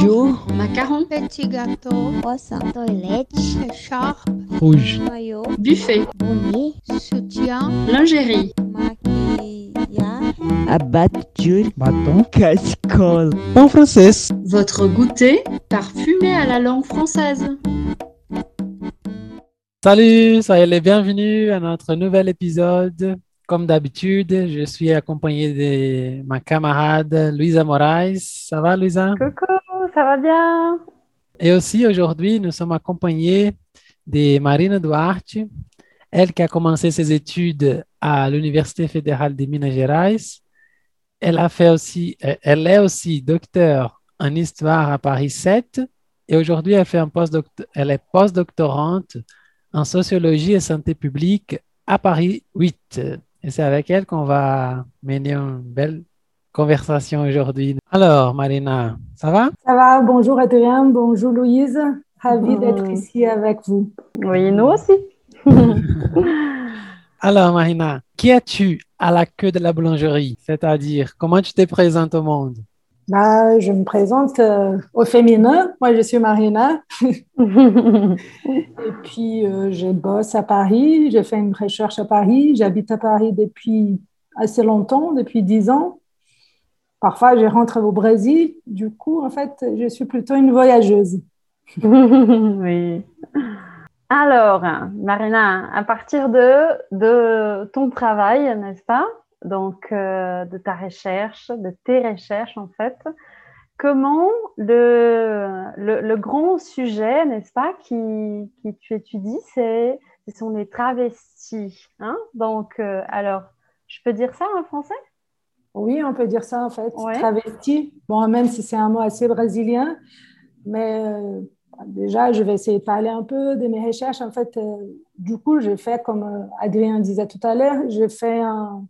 Jour. Macaron. Petit gâteau. Croissant. Toilette. Écharpe. Rouge. Maillot. Buffet. Bonnet. Soutien. Lingerie. Maquillage. Abatture. bâton, Cascole. en français. Votre goûter parfumé à la langue française. Salut, soyez les bienvenus à notre nouvel épisode. Comme d'habitude, je suis accompagné de ma camarade Luisa Moraes. Ça va, Luisa? Coucou, ça va bien? Et aussi aujourd'hui, nous sommes accompagnés de Marina Duarte, elle qui a commencé ses études à l'Université fédérale de Minas Gerais. Elle a fait aussi, elle est aussi docteur en histoire à Paris 7 et aujourd'hui elle fait un postdoct- elle est postdoctorante en sociologie et santé publique à Paris 8. Et c'est avec elle qu'on va mener une belle conversation aujourd'hui. Alors, Marina, ça va? Ça va, bonjour Adrien, bonjour Louise, ravie Mhm. d'être ici avec vous. Oui, nous aussi. Alors, Marina, qui es-tu à la queue de la boulangerie? C'est-à-dire, comment tu te présentes au monde? Bah, je me présente euh, au féminin, moi je suis Marina, et puis euh, je bosse à Paris, j'ai fait une recherche à Paris, j'habite à Paris depuis assez longtemps, depuis dix ans. Parfois je rentre au Brésil, du coup en fait je suis plutôt une voyageuse. oui. Alors, Marina, à partir de, de ton travail, n'est-ce pas? Donc, euh, de ta recherche, de tes recherches en fait, comment le, le, le grand sujet, n'est-ce pas, qui, qui tu étudies, c'est, ce sont les travestis. Hein? Donc, euh, alors, je peux dire ça en français? Oui, on peut dire ça en fait, Ouais. travesti. Bon, même si c'est un mot assez brésilien, mais euh, déjà, je vais essayer de parler un peu de mes recherches. En fait, du coup, j'ai fait, comme Adrien disait tout à l'heure, j'ai fait un,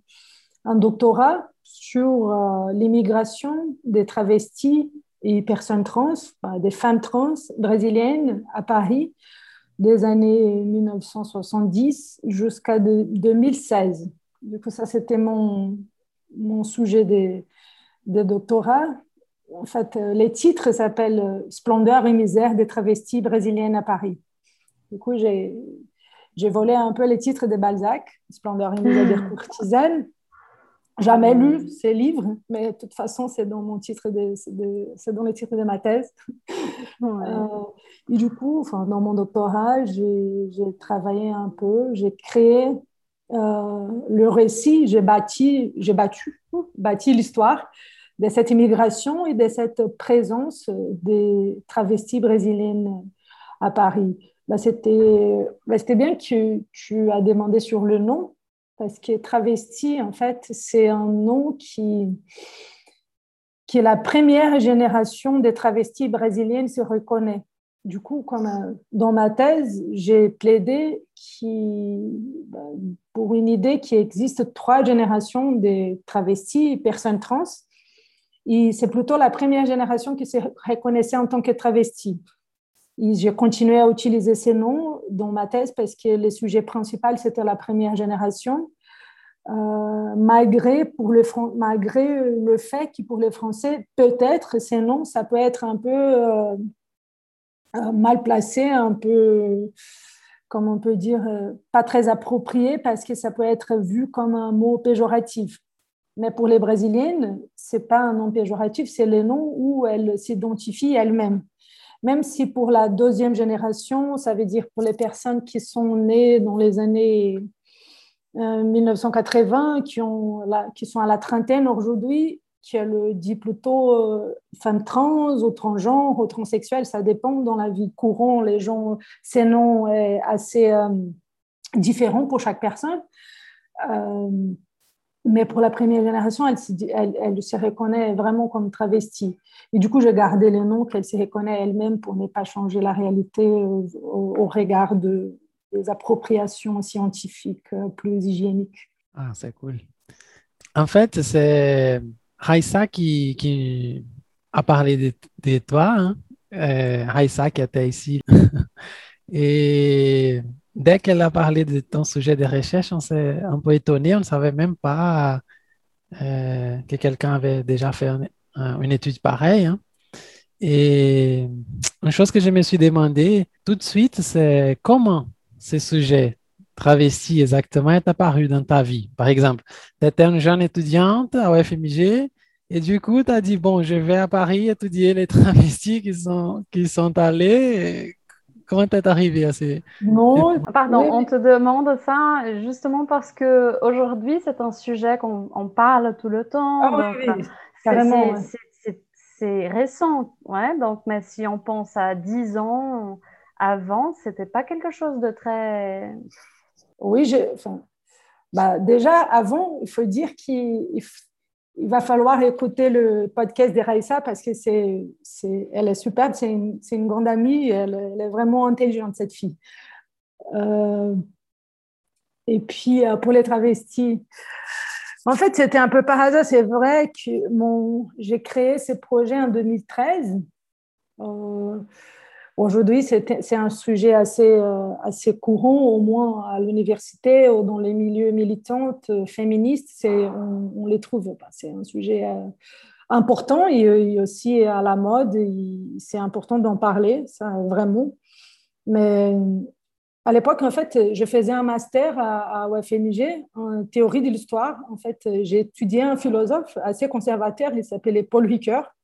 un doctorat sur euh, l'immigration des travestis et personnes trans, des femmes trans brésiliennes à Paris des années 1970 jusqu'à de- 2016. Du coup, ça, c'était mon, mon sujet de, de doctorat. En fait, euh, les titres s'appellent euh, Splendeur et misère des travestis brésiliennes à Paris. Du coup, j'ai j'ai volé un peu les titres de Balzac, Splendeur et misère des courtisanes. Jamais lu ces livres, mais de toute façon, c'est dans mon titre de, c'est dans le titre de ma thèse. Ouais. Euh, et du coup, enfin, dans mon doctorat, j'ai travaillé un peu, j'ai créé euh, le récit, j'ai bâti, j'ai battu, bâti l'histoire de cette immigration et de cette présence des travestis brésiliennes à Paris. Bah, C'était bah, bien que tu, tu as demandé sur le nom, parce que travesti, en fait, c'est un nom qui, qui est la première génération des travestis brésiliennes se reconnaît. Du coup, comme euh, dans ma thèse, j'ai plaidé qui, bah, pour une idée qu'il existe trois générations de travestis et personnes trans. Et c'est plutôt la première génération qui se reconnaissait en tant que travesti. J'ai continué à utiliser ces noms dans ma thèse parce que le sujet principal, c'était la première génération. Euh, malgré, pour le, malgré le fait que pour les Français, peut-être ces noms, ça peut être un peu euh, euh, mal placé, un peu, comme on peut dire, pas très approprié parce que ça peut être vu comme un mot péjoratif. Mais pour les Brésiliennes, c'est pas un nom péjoratif, c'est le nom où elles s'identifient elles-mêmes. Même si pour la deuxième génération, ça veut dire pour les personnes qui sont nées dans les années euh, 1980, qui, ont la- qui sont à la trentaine aujourd'hui, qui le dit plutôt euh, femme trans ou transgenre ou transsexuelle, ça dépend. Dans la vie courante, les gens, ces noms assez euh, différent pour chaque personne. Euh, mais pour la première génération, elle, se reconnaît vraiment comme travestie. Et du coup, j'ai gardé les noms qu'elle se reconnaît elle-même pour ne pas changer la réalité euh, au, regard de, des appropriations scientifiques euh, plus hygiéniques. Ah, c'est cool. En fait, c'est Raissa qui, a parlé de, toi, hein. Euh, qui était ici. Et dès qu'elle a parlé de ton sujet de recherche, on s'est un peu étonné, on ne savait même pas euh, que quelqu'un avait déjà fait un- un- une étude pareille. hein. Et une chose que je me suis demandé tout de suite, c'est comment ce sujet travesti exactement est apparu dans ta vie? Par exemple, tu étais une jeune étudiante à FMG et du coup, tu as dit, bon, je vais à Paris étudier les travestis qui sont, qui sont allés. Comment t'es arrivé à ces... Non, Pardon, Oui, on te demande ça justement parce que aujourd'hui c'est un sujet qu'on on parle tout le temps. Ah oui, donc, oui, c'est- carrément, c'est- récent, ouais. Donc, mais si on pense à 10 ans avant, c'était pas quelque chose de très. Oui, j'ai- enfin, bah, déjà, avant, il faut dire qu'il il va falloir écouter le podcast d'Eraïssa parce que c'est, c'est, elle est superbe, c'est une, c'est une grande amie, elle, est vraiment intelligente, cette fille. Euh, et puis, euh, pour les travestis, en fait, c'était un peu par hasard. C'est vrai que mon, j'ai créé ce projet en 2013. Euh, Aujourd'hui, c'est un sujet assez, euh, assez courant, au moins à l'université ou dans les milieux militants euh, féministes. On, on les trouve. C'est un sujet euh, important et, aussi à la mode. C'est important d'en parler, ça vraiment. Mais à l'époque, en fait, je faisais un master à, à UFMG en théorie de l'histoire. En fait, j'ai étudié un philosophe assez conservateur, il s'appelait Paul Ricoeur.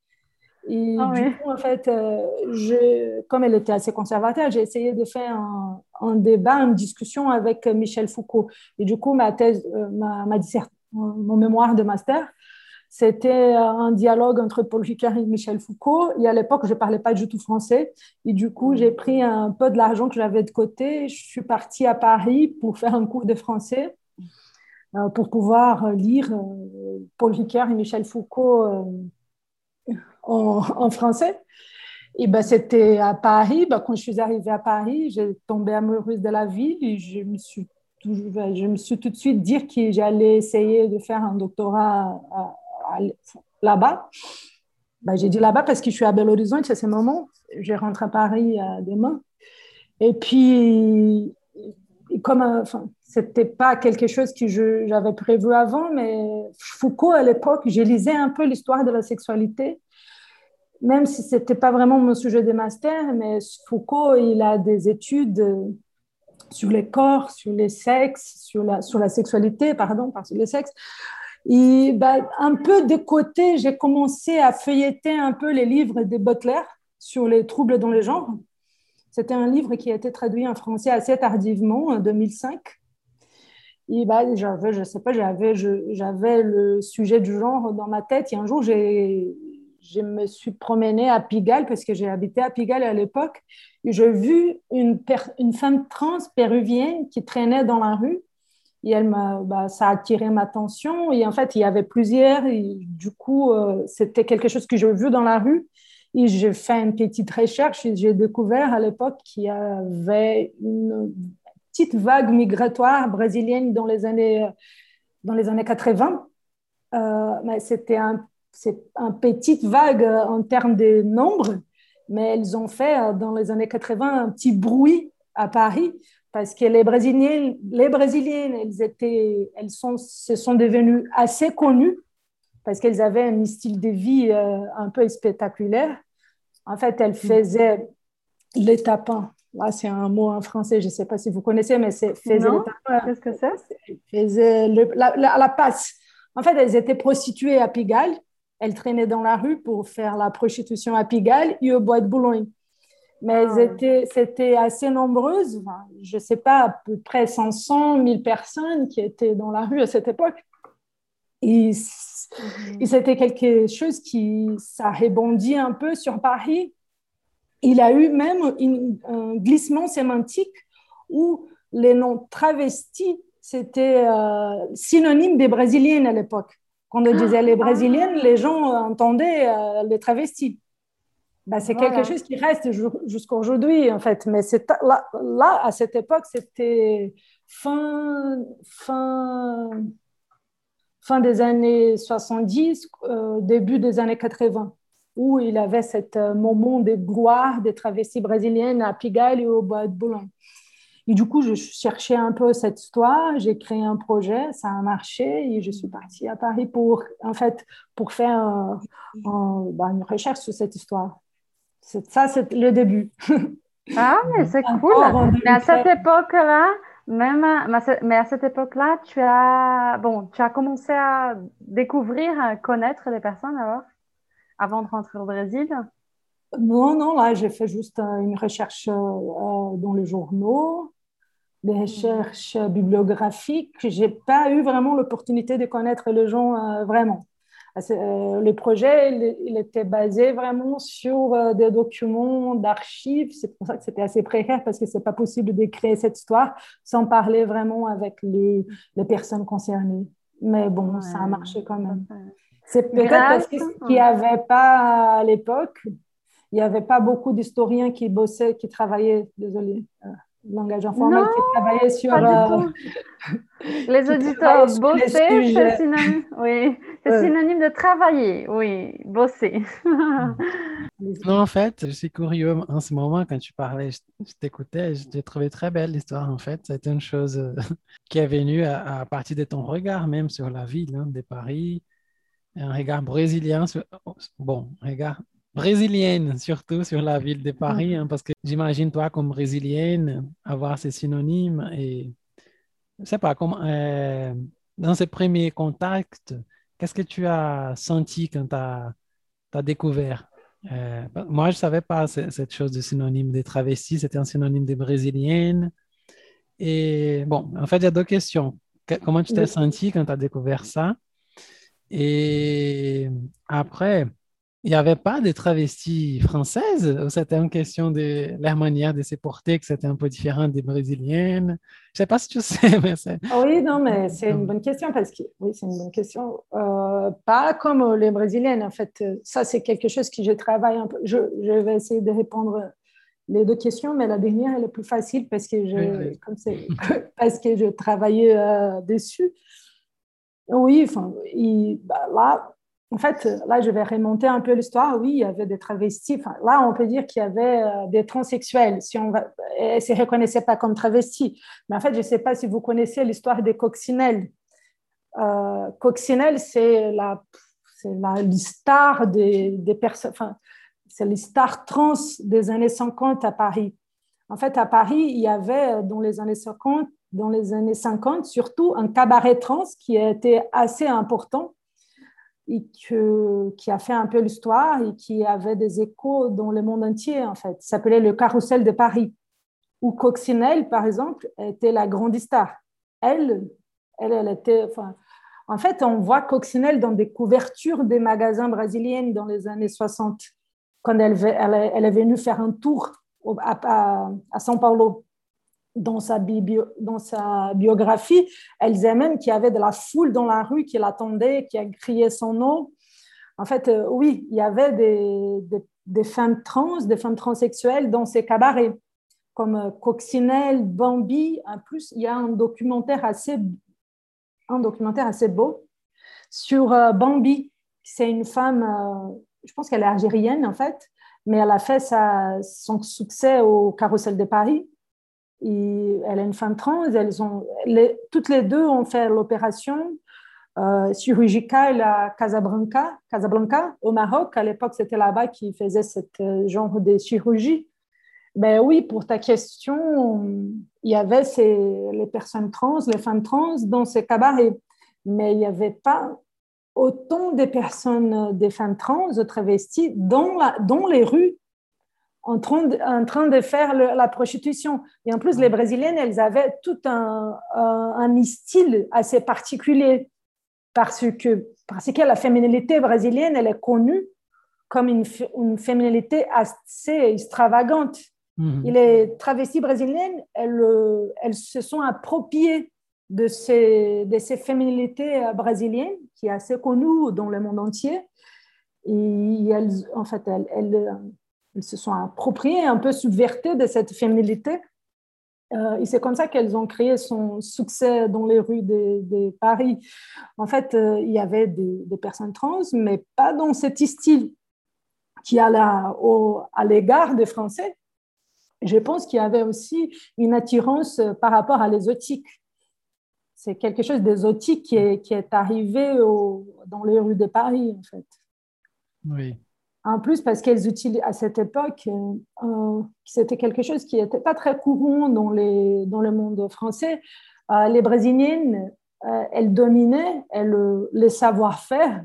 Et Ah du oui. coup, en fait, euh, je, comme elle était assez conservateur, j'ai essayé de faire un, un débat, une discussion avec Michel Foucault. Et du coup, ma thèse, euh, ma, ma mon mémoire de master, c'était un dialogue entre Paul Ricoeur et Michel Foucault. Et à l'époque, je ne parlais pas du tout français. Et du coup, j'ai pris un peu de l'argent que j'avais de côté. Je suis partie à Paris pour faire un cours de français, euh, pour pouvoir lire euh, Paul Ricoeur et Michel Foucault euh, en, français. Et ben, c'était à Paris. Ben, quand je suis arrivée à Paris, j'ai tombé amoureuse de la ville je me suis, tout, je me suis tout de suite dit que j'allais essayer de faire un doctorat là-bas. Ben, j'ai dit là-bas parce que je suis à Belo Horizonte à ce moment. Je rentre à Paris euh, demain. Et puis, comme euh, enfin, c'était pas quelque chose que j'avais prévu avant, mais Foucault à l'époque, je lisais un peu l'histoire de la sexualité, même si c'était pas vraiment mon sujet de master, mais Foucault, il a des études euh, sur les corps, sur les sexes, sur la, sexualité, pardon, pas sur les sexes. Ben, un peu de côté, j'ai commencé à feuilleter un peu les livres de Butler sur les troubles dans les genres. C'était un livre qui a été traduit en français assez tardivement, en 2005. Et ben, j'avais, je sais pas, j'avais le sujet du genre dans ma tête. Et un jour, j'ai, je me suis promenée à Pigalle parce que j'ai habité à Pigalle à l'époque. J'ai vu une, femme trans péruvienne qui traînait dans la rue. Et elle bah, ça a attiré ma attention. Et en fait, il y avait plusieurs. Du coup, euh, c'était quelque chose que j'ai vu dans la rue. Et j'ai fait une petite recherche et j'ai découvert à l'époque qu'il y avait une petite vague migratoire brésilienne dans les années, dans les années 80. Euh, mais c'était un, c'est un petite vague euh, en termes de nombre, mais elles ont fait euh, dans les années 80 un petit bruit à Paris parce que les Brésiliennes, les Brésiliennes elles, étaient, elles sont, se sont devenues assez connues parce qu'elles avaient un style de vie euh, un peu spectaculaire. En fait, elles faisaient les tapins. Là, c'est un mot en français, je ne sais pas si vous connaissez, mais c'est faisaient Non. les tapins. Qu'est-ce que c'est? Faisaient le- la, la- la passe. En fait, elles étaient prostituées à Pigalle. Elles traînaient dans la rue pour faire la prostitution à Pigalle et au bois de Boulogne. Mais Ah. c'était assez nombreuses. Enfin, je ne sais pas, à peu près 500 000 personnes qui étaient dans la rue à cette époque. Et, c- et c'était quelque chose qui, ça rebondit un peu sur Paris. Il a eu même une- un glissement sémantique où les noms travestis, c'était euh, synonyme des Brésiliennes à l'époque. Quand on disait les Brésiliennes, les gens entendaient euh, les travestis. Ben, c'est Voilà. quelque chose qui reste ju- jusqu'à aujourd'hui, en fait. Mais c'est là, là, à cette époque, c'était fin, fin, fin des années 70, euh, début des années 80, où il avait ce moment de gloire des travestis brésiliennes à Pigalle et au Bois de Boulogne. Et du coup, je cherchais un peu cette histoire, j'ai créé un projet, ça a marché et je suis partie à Paris pour, en fait, pour faire un- un- bah, une recherche sur cette histoire. Ça, c'est le début. Ah, mais c'est cool. Mais à 2013. cette époque-là, même, mais à ce- mais à cette époque-là, tu as, bon, tu as commencé à découvrir, à connaître des personnes alors, avant de rentrer au Brésil? Non, non, là, j'ai fait juste euh, une recherche euh, euh, dans les journaux, des recherches euh, bibliographiques. J'ai pas eu vraiment l'opportunité de connaître les gens euh, vraiment. C'est, euh, le projet, il, il était basé vraiment sur euh, des documents d'archives. C'est pour ça que c'était assez précaire parce que c'est pas possible de créer cette histoire sans parler vraiment avec les, les personnes concernées. Mais bon, ça a marché quand même. C'est peut-être parce qu'il n'y avait pas à l'époque, il n'y avait pas beaucoup d'historiens qui bossaient, qui travaillaient, désolé, euh, langage informel, Non, qui sur. Euh. Les qui auditeurs, travaillait sur les bosser, c'est synonyme, oui, c'est Ouais. synonyme de travailler, oui, bosser. Non, en fait, je suis curieux en ce moment quand tu parlais, je, je t'écoutais, je t'ai trouvé très belle l'histoire en fait. C'était une chose euh, qui est venue à, à partir de ton regard même sur la ville hein, de Paris, un regard brésilien, sur- bon, regard brésilienne surtout sur la ville de Paris, hein, parce que j'imagine toi comme brésilienne avoir ces synonymes et je sais pas comment euh, dans ces premiers contacts, qu'est-ce que tu as senti quand tu as, découvert? Euh, moi, je ne savais pas ce- cette chose de synonyme de travesti, c'était un synonyme de brésilienne. Et bon, en fait, il y a deux questions. Que- comment tu t'es Oui. senti quand tu as découvert ça? Et après, il n'y avait pas de travestis françaises ou c'était une question de leur manière de se porter, que c'était un peu différent des brésiliennes? Je ne sais pas si tu sais, mais c'est... Ah Oui, non, mais c'est une bonne question parce que oui, c'est une bonne question. Euh, pas comme les Brésiliennes, en fait. Ça, c'est quelque chose que je travaille un peu. Je, je vais essayer de répondre les deux questions, mais la dernière elle est plus facile parce que je, Oui, oui. comme c'est, parce que je travaillais euh, dessus. Oui, enfin, il- bah, là, en fait, là, je vais remonter un peu l'histoire. Oui, il y avait des travestis. Là, on peut dire qu'il y avait euh, des transsexuels. Si on va, ne se reconnaissaient pas comme travestis. Mais en fait, je ne sais pas si vous connaissez l'histoire des coccinelles. Euh, c'est la, c'est la les stars des, des personnes, enfin, c'est les trans des années 50 à Paris. En fait, à Paris, il y avait euh, dans les années 50, dans les années 50, surtout un cabaret trans qui été assez important et qui a fait un peu l'histoire et qui avait des échos dans le monde entier, en fait. S'appelait le Carrousel de Paris, où Coccinelle, par exemple, était la grande star. Elle, elle, elle était... En fait, on voit Coccinelle dans des couvertures des magasins brésiliens dans les années 60, quand elle, elle, elle est venue faire un tour à, à, à São Paulo. Dans sa, bio, dans sa biographie, elle disait même qu'il y avait de la foule dans la rue qui l'attendait, qui a crié son nom. En fait, euh, oui, il y avait des, des, femmes trans, des femmes transsexuelles dans ces cabarets, comme euh, Coccinelle, Bambi. En plus, il y a un documentaire assez, un documentaire assez beau sur euh, Bambi. C'est une femme, je pense qu'elle est algérienne en fait, mais elle a fait sa, son succès au Carrousel de Paris. Elle est une femme trans. Elles ont, toutes les deux ont fait l'opération euh, chirurgicale à Casablanca, Casablanca, au Maroc. À l'époque, c'était là-bas qu'ils faisaient ce genre de chirurgie. Ben oui, pour ta question, il y avait les personnes trans, les femmes trans dans ces cabarets, mais il n'y avait pas autant de personnes, des femmes trans, travesties dans les rues en train de, en train de faire le, la prostitution. Et en plus, les Brésiliennes, elles avaient tout un, un, un style assez particulier parce que, parce que la féminilité brésilienne, elle est connue comme une, une féminilité assez extravagante. Mmh. Et les travestis brésiliennes, elles, elles se sont appropriées de ces, de ces féminilités brésiliennes, qui est assez connue dans le monde entier. Et elles, en fait, elles, elles, elles se sont appropriées, un peu subverties de cette féminilité. Euh, et c'est comme ça qu'elles ont créé son succès dans les rues de, Paris. En fait, euh, il y avait des, personnes trans, mais pas dans cet style qui a à l'égard des Français. Je pense qu'il y avait aussi une attirance par rapport à l'exotique. C'est quelque chose d'exotique qui est, arrivé dans les rues de Paris, en fait. Oui. En plus, parce qu'elles utilisent à cette époque, euh, euh, c'était quelque chose qui n'était pas très courant dans, les, dans le monde français. Euh, les Brésiliennes, euh, elles dominaient elles, les savoir-faire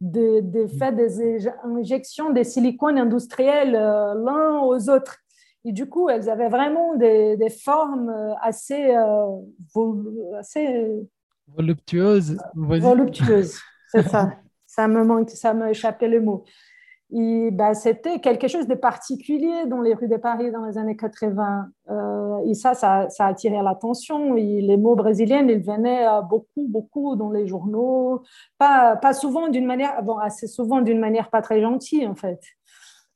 de, de faire des injections de silicone industriel euh, l'un aux autres. Et du coup, elles avaient vraiment des, des formes assez, assez Voluptueuse. vas-y. voluptueuses. C'est ça. Ça me manque, ça m'a échappé le mot. Bah, c'était quelque chose de particulier dans les rues de Paris dans les années 80. Euh, et ça, ça, ça a attiré l'attention. Les mots brésiliens, ils venaient euh, beaucoup, beaucoup dans les journaux. Pas, pas souvent d'une manière, bon, assez souvent d'une manière pas très gentille, en fait.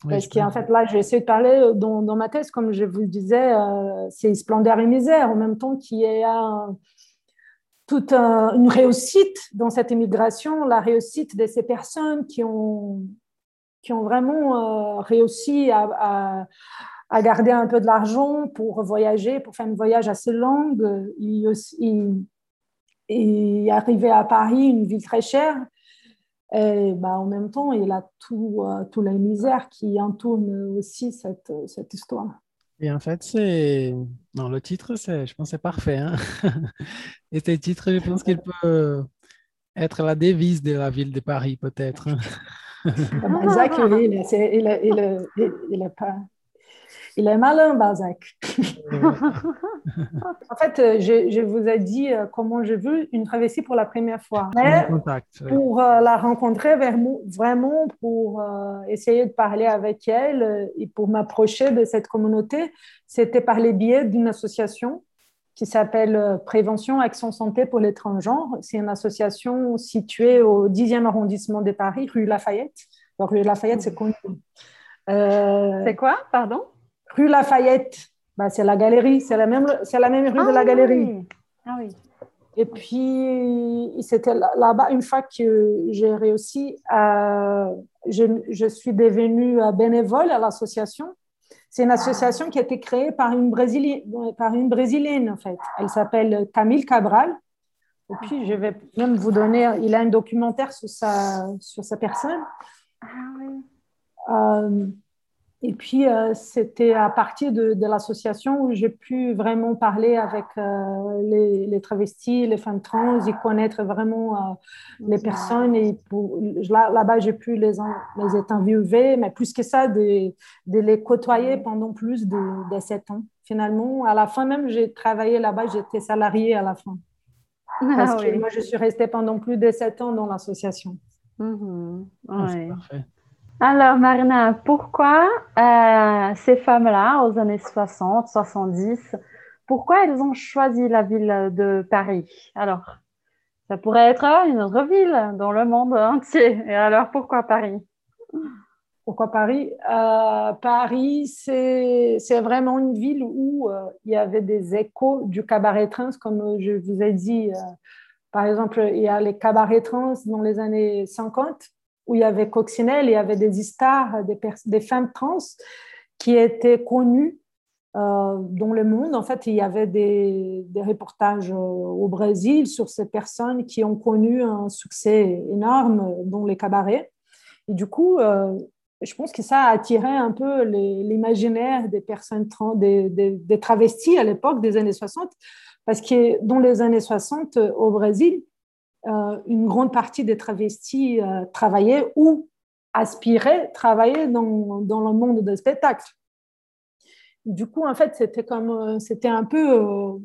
Oui, Parce qu'en fait, là, j'ai essayé de parler dans, dans ma thèse, comme je vous le disais, euh, c'est splendeur et misère, en même temps qu'il y a un- toute un- une réussite dans cette immigration, la réussite de ces personnes qui ont, qui ont vraiment euh, réussi à, à- à garder un peu de l'argent pour voyager, pour faire un voyage assez long, et- et arriver à Paris, une ville très chère. Et bah, en même temps, il a tout, euh, toute la misère qui entoure aussi cette, cette histoire. Et en fait, c'est... Non, le titre, c'est... je pense que c'est parfait. hein. Et ce titre, je pense qu'il peut être la devise de la ville de Paris, peut-être. Balzac, oui, il est, il est- il est- il- est pas... Il est malin, Balzac. En fait, euh, je, je vous ai dit euh, comment j'ai vu une travestie pour la première fois. Mais contact. oui. pour euh, la rencontrer vraiment, pour euh, essayer de parler avec elle et pour m'approcher de cette communauté, c'était par les biais d'une association qui s'appelle euh, Prévention Action Santé pour les transgenres. C'est une association située au 10e arrondissement de Paris, rue Lafayette. Donc, rue Lafayette, c'est connu. Euh, C'est quoi, pardon? Rue Lafayette, bah, c'est la galerie, c'est la même, c'est la même rue de la Ah galerie. oui. Ah oui. Et puis, c'était là- là-bas, une fois que j'ai réussi à. Je, je suis devenue euh, bénévole à l'association. C'est une association qui a été créée par une Brésilienne, par une Brésilienne en fait. Elle s'appelle Camille Cabral. Et puis, je vais même vous donner. Il a un documentaire sur sa, sur sa personne. Ah oui. Euh, et puis, euh, c'était à partir de, de l'association où j'ai pu vraiment parler avec euh, les, les travestis, les femmes trans, et connaître vraiment euh, les personnes. Et pour- là, là-bas, j'ai pu les, les interviewer, mais plus que ça, de, de les côtoyer pendant plus de, de sept ans. Finalement, à la fin même, j'ai travaillé là-bas, j'étais salariée à la fin. Parce Ah que oui. moi, je suis restée pendant plus de sept ans dans l'association. Mhm. Ah, c'est parfait. Alors, Marina, pourquoi euh, ces femmes-là, aux années 60, 70, pourquoi elles ont choisi la ville de Paris? Alors, ça pourrait être une autre ville dans le monde entier. Et alors, pourquoi Paris? Pourquoi Paris? Euh, Paris, c'est vraiment une ville où euh, il y avait des échos du cabaret trans, comme je vous ai dit. par exemple, il y a les cabarets trans dans les années 50, où il y avait Coccinelle, il y avait des stars, des, femmes trans qui étaient connues euh, dans le monde. En fait, il y avait des, reportages euh, au Brésil sur ces personnes qui ont connu un succès énorme dans les cabarets. Et du coup, euh, je pense que ça a attiré un peu l'imaginaire des personnes trans, des, des- des travestis à l'époque des années 60, parce que dans les années 60, euh, au Brésil, une grande partie des travestis euh, travaillaient ou aspiraient travailler dans, dans le monde du spectacle. Du coup, en fait, c'était comme, euh, c'était un peu euh,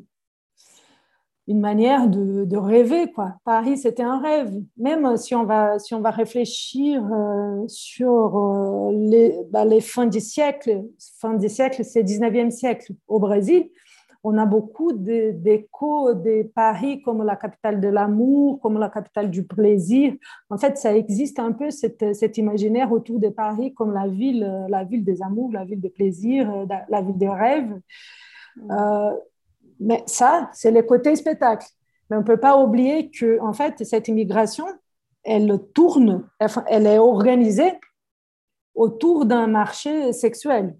une manière de, de rêver, quoi. Paris, c'était un rêve. Même si on va, si on va réfléchir euh, sur euh, les, bah, les fins du siècle, fin du siècle, c'est 19e siècle au Brésil, on a beaucoup d'échos de, Paris comme la capitale de l'amour, comme la capitale du plaisir. En fait, ça existe un peu cet, cet imaginaire autour de Paris comme la ville, euh, la ville des amours, la ville des plaisirs, euh, la, ville des rêves. Euh, mais ça, c'est le côté spectacle. Mais on ne peut pas oublier que, en fait, cette immigration, elle tourne, elle est organisée autour d'un marché sexuel.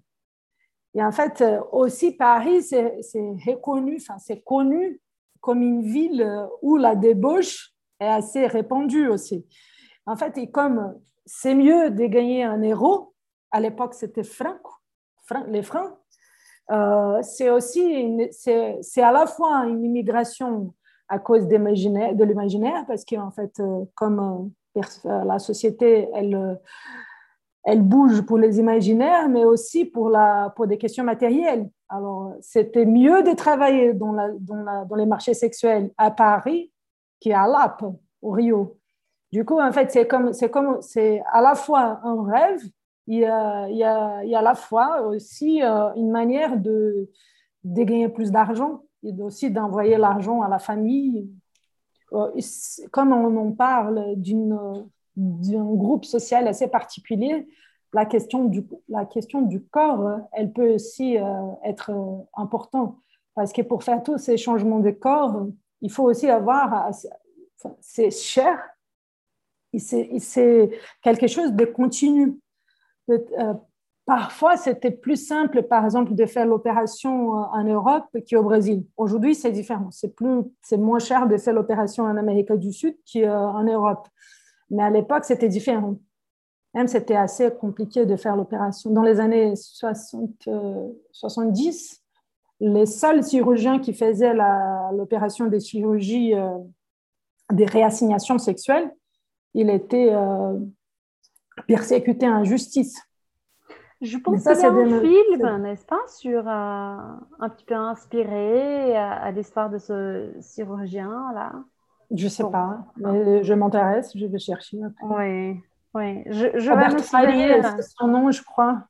Et en fait, euh, aussi Paris, c'est reconnu, enfin, c'est connu comme une ville euh, où la débauche est assez répandue aussi. En fait, et comme c'est mieux de gagner un euro. À l'époque, c'était franc, les francs. Euh, c'est aussi, c'est à la fois une immigration à cause de l'imaginaire, parce qu'en fait, comme la société, elle, elle bouge pour les imaginaires, mais aussi pour, la, pour des questions matérielles. Alors, c'était mieux de travailler dans, la, dans, les marchés sexuels à Paris qu'à Lap, au Rio. Du coup, en fait, c'est comme, c'est comme, c'est à la fois un rêve, il y a, y a, y a à la fois aussi euh, une manière de, de gagner plus d'argent et aussi d'envoyer l'argent à la famille. Euh, Comme on en parle d'une, d'un groupe social assez particulier, la question du, la question du corps, euh, elle peut aussi euh, être euh, importante. Parce que pour faire tous ces changements de corps, il faut aussi avoir, enfin, c'est cher, et c'est quelque chose de continu. Euh, Parfois, c'était plus simple, par exemple, de faire l'opération euh, en Europe qu'au Brésil. Aujourd'hui, c'est différent. C'est moins cher de faire l'opération en Amérique du Sud qu'en Europe. Mais à l'époque, c'était différent. Même c'était assez compliqué de faire l'opération. Dans les années 60, euh, 70, les seuls chirurgiens qui faisaient l'opération des chirurgies euh, des réassignations sexuelles, il était euh, persécuté en justice. Je pense ça, qu'il y a un film, n'est-ce pas, sur euh, un petit peu inspiré à, à l'histoire de ce chirurgien-là. Je sais Bon. pas, mais je m'intéresse, je vais chercher. après. Oui, oui. Je, je vais Robert c'est son nom, je crois.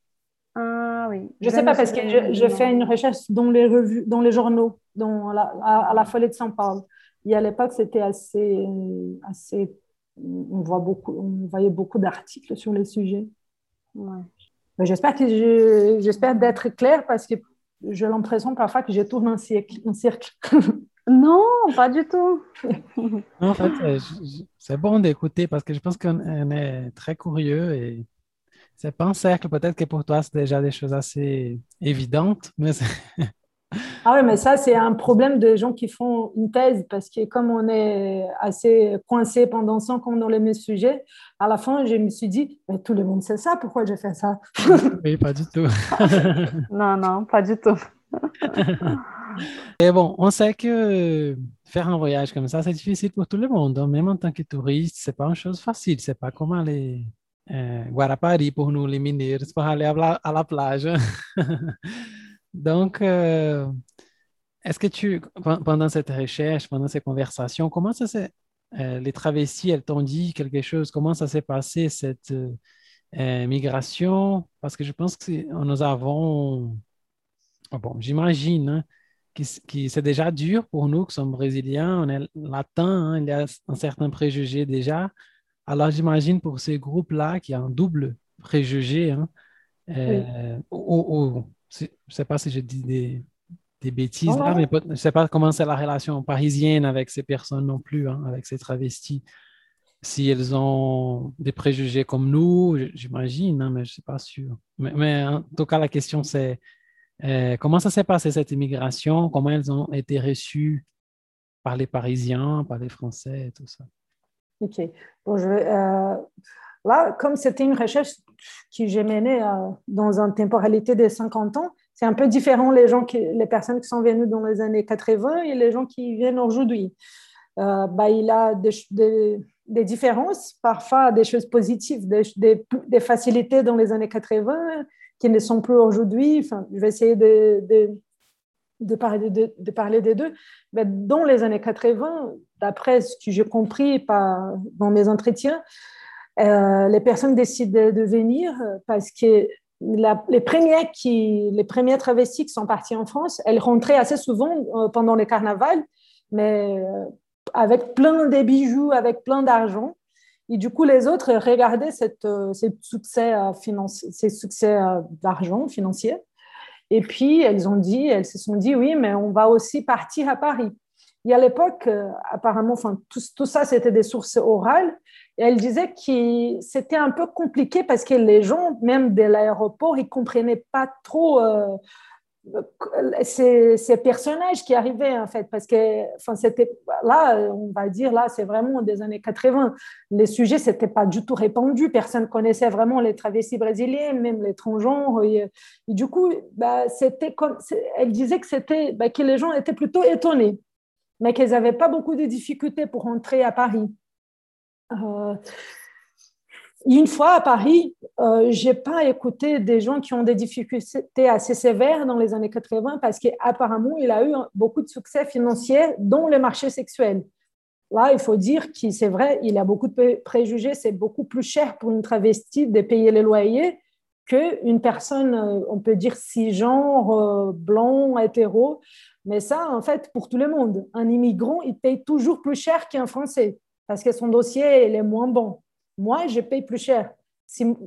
Ah oui. Je vais sais pas parce que je- fait une recherche dans les revues, dans les journaux, dans la, à, à la Folie de Saint Paul. Et à l'époque, c'était assez, assez, on voit beaucoup, on voyait beaucoup d'articles sur les sujets. Ouais. Mais J'espère que je, j'espère d'être claire parce que j'ai l'impression parfois que je tourne cercle. En cercle. Non, pas du tout. En fait, euh, c'est bon d'écouter parce que je pense qu'on on est très curieux et c'est pas un cercle. Peut-être que pour toi, c'est déjà des choses assez évidentes, mais Ah oui, mais ça, c'est un problème des gens qui font une thèse parce que comme on est assez coincé pendant 5 ans dans les mêmes sujets, à la fin, je me suis dit, mais tout le monde sait ça, pourquoi j'ai fait ça? Oui, pas du tout. Non, non, pas du tout. Et bon, on sait que faire un voyage comme ça, c'est difficile pour tout le monde. hein. Même en tant que touriste, c'est pas une chose facile. C'est pas comme aller euh, Guarapari pour nous, les mineiros, pour aller à la, à la plage. Donc, euh, est-ce que tu, pen- pendant cette recherche, pendant ces conversations, comment ça s'est, euh, les travestis, elles t'ont dit quelque chose? Comment ça s'est passé, cette euh, migration? Parce que je pense que nous avons, bon, j'imagine, hein, qui, c'est déjà dur pour nous qui sommes brésiliens, on est latins, hein, il y a un certain préjugé déjà. Alors j'imagine pour ces groupes-là qui a un double préjugé, hein, euh, ou- ou- c'est- je ne sais pas si je dis des, des bêtises là, mais je ne sais pas comment c'est la relation parisienne avec ces personnes non plus, hein, avec ces travestis. Si elles ont des préjugés comme nous, j'imagine, hein, mais je ne suis pas sûr. Mais, mais en tout cas, la question c'est euh, comment ça s'est passé cette immigration? Comment elles ont été reçues par les Parisiens, par les Français et tout ça? Ok. Bon, je euh, là, comme c'était une recherche que j'ai menée euh, dans une temporalité de 50 ans, c'est un peu différent les, gens qui, les personnes qui sont venues dans les années 80 et les gens qui viennent aujourd'hui. Euh, bah, il a des, des- des différences, parfois des choses positives, des- des facilités dans les années 80 qui ne sont plus aujourd'hui. Enfin, je vais essayer de, parler, de, de parler des deux. Mais dans les années 80, d'après ce que j'ai compris par, dans mes entretiens, euh, les personnes décident de venir parce que les, premiers qui, les premiers travestis qui sont partis en France, elles rentraient assez souvent euh, pendant les carnavals, mais euh, avec plein de bijoux, avec plein d'argent. Et du coup, les autres regardaient euh, ces succès, euh, euh, d'argent financier. Et puis, elles ont dit, elles se sont dit, oui, mais on va aussi partir à Paris. Et à l'époque, apparemment, tout, ça, c'était des sources orales. Et elle disait que c'était un peu compliqué parce que les gens, même de l'aéroport, ils ne comprenaient pas trop ces, ces personnages qui arrivaient en fait parce que enfin c'était là on va dire là c'est vraiment des années 80 les sujets c'était pas du tout répandu personne connaissait vraiment les travestis brésiliennes même les transgenres. Et, du coup bah, c'était comme elle disait que c'était bah, que les gens étaient plutôt étonnés mais qu'ils n'avaient pas beaucoup de difficultés pour entrer à Paris. Euh, une fois à Paris, euh, je n'ai pas écouté des gens qui ont des difficultés assez sévères dans les années 80 parce qu'apparemment, il a eu beaucoup de succès financier dans le marché sexuel. Là, il faut dire que c'est vrai, il a beaucoup de préjugés, c'est beaucoup plus cher pour une travestie de payer les loyers qu'une personne, euh, on peut dire cisgenre, euh, blanc, hétéro. Mais ça, en fait, pour tout le monde, un immigrant, il paye toujours plus cher qu'un Français parce que son dossier est moins bon. Moi, je paye plus cher.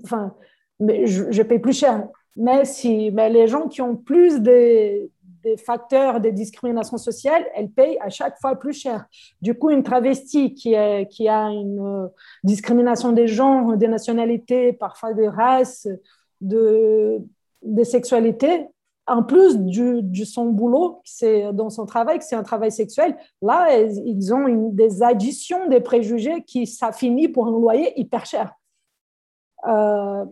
enfin, mais je, paye plus cher. Mais, si, mais les gens qui ont plus de, facteurs de discrimination sociale, elles payent à chaque fois plus cher. Du coup, une travestie qui, est, qui a une euh, discrimination des genres, des nationalités, parfois des races, de, des sexualités, en plus du, son boulot, c'est dans son travail, que c'est un travail sexuel, là, ils ont une, des additions des préjugés qui, ça finit pour un loyer hyper cher. Euh,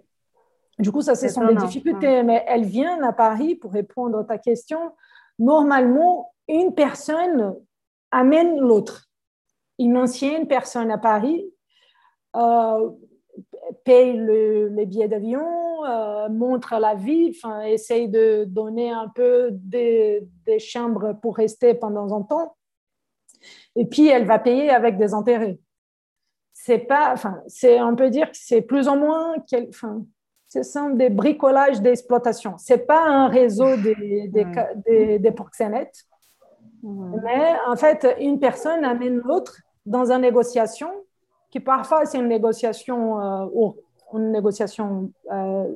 du coup, ça, ce sont des difficultés, mais elles viennent à Paris, pour répondre à ta question, normalement, une personne amène l'autre. Une ancienne personne à Paris euh, paye le, les billets d'avion, euh, montre la vie, essaye de donner un peu des, chambres pour rester pendant un temps. Et puis, elle va payer avec des intérêts. C'est pas, enfin, c'est, on peut dire que c'est plus ou moins, enfin, ce sont des bricolages d'exploitation. C'est pas un réseau des, des, des, proxénètes, mais en fait, une personne amène l'autre dans une négociation qui parfois c'est une négociation euh, une négociation euh,